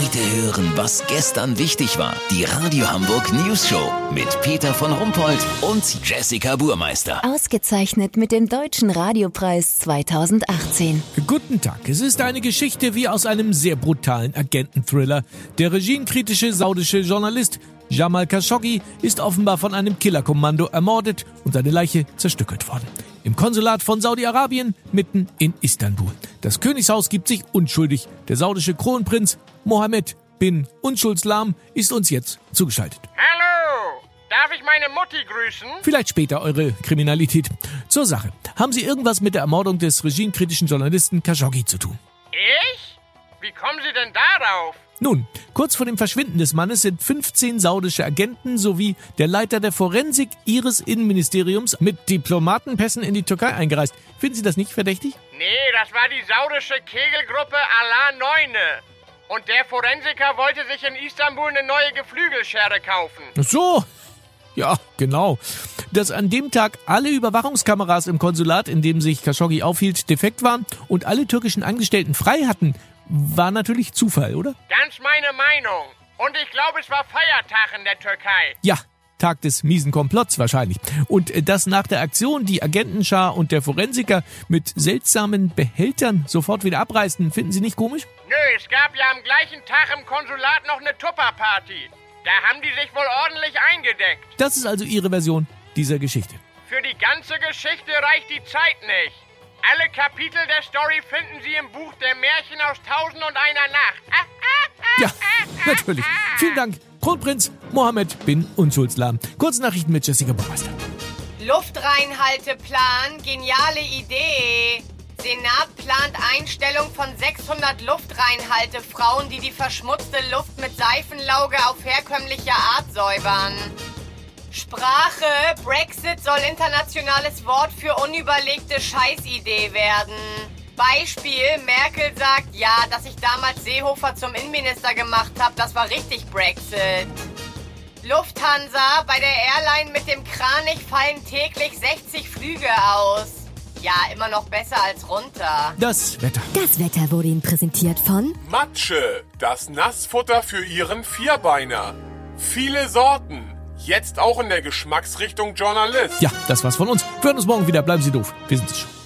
Heute hören, was gestern wichtig war. Die Radio Hamburg News Show mit Peter von Rumpold und Jessica Burmeister. Ausgezeichnet mit dem Deutschen Radiopreis 2018. Guten Tag. Es ist eine Geschichte wie aus einem sehr brutalen Agenten-Thriller. Der regimekritische saudische Journalist Jamal Khashoggi ist offenbar von einem Killerkommando ermordet und seine Leiche zerstückelt worden. Im Konsulat von Saudi-Arabien mitten in Istanbul. Das Königshaus gibt sich unschuldig. Der saudische Kronprinz Mohammed bin Unschuldslam ist uns jetzt zugeschaltet. Hallo! Darf ich meine Mutti grüßen? Vielleicht später eure Kriminalität. Zur Sache. Haben Sie irgendwas mit der Ermordung des regimekritischen Journalisten Khashoggi zu tun? Ich? Wie kommen Sie denn darauf? Nun, kurz vor dem Verschwinden des Mannes sind 15 saudische Agenten sowie der Leiter der Forensik ihres Innenministeriums mit Diplomatenpässen in die Türkei eingereist. Finden Sie das nicht verdächtig? Nee, das war die saudische Kegelgruppe Allah Neune. Und der Forensiker wollte sich in Istanbul eine neue Geflügelschere kaufen. Ach so. Ja, genau. Dass an dem Tag alle Überwachungskameras im Konsulat, in dem sich Khashoggi aufhielt, defekt waren und alle türkischen Angestellten frei hatten, war natürlich Zufall, oder? Ganz meine Meinung. Und ich glaube, es war Feiertag in der Türkei. Ja, Tag des miesen Komplotts wahrscheinlich. Und äh, dass nach der Aktion die Agentenschar und der Forensiker mit seltsamen Behältern sofort wieder abreisten, finden Sie nicht komisch? Nö, es gab ja am gleichen Tag im Konsulat noch eine Tupperparty. Da haben die sich wohl ordentlich eingedeckt. Das ist also Ihre Version dieser Geschichte. Für die ganze Geschichte reicht die Zeit nicht. Alle Kapitel der Story finden Sie im Buch der Märchen aus Tausend und einer Nacht. Ja, natürlich. Vielen Dank, Kronprinz Mohammed bin Unschuldslam. Kurznachrichten mit Jessica Baumeister. Luftreinhalteplan, geniale Idee. Senat plant Einstellung von 600 Luftreinhaltefrauen, die die verschmutzte Luft mit Seifenlauge auf herkömmliche Art säubern. Sprache, Brexit soll internationales Wort für unüberlegte Scheißidee werden. Beispiel, Merkel sagt, ja, dass ich damals Seehofer zum Innenminister gemacht habe, das war richtig Brexit. Lufthansa, bei der Airline mit dem Kranich fallen täglich 60 Flüge aus. Ja, immer noch besser als runter. Das Wetter. Das Wetter wurde Ihnen präsentiert von Matsche, das Nassfutter für Ihren Vierbeiner. Viele Sorten, jetzt auch in der Geschmacksrichtung Journalist. Ja, das war's von uns. Wir hören uns morgen wieder. Bleiben Sie doof. Wir sind es schon.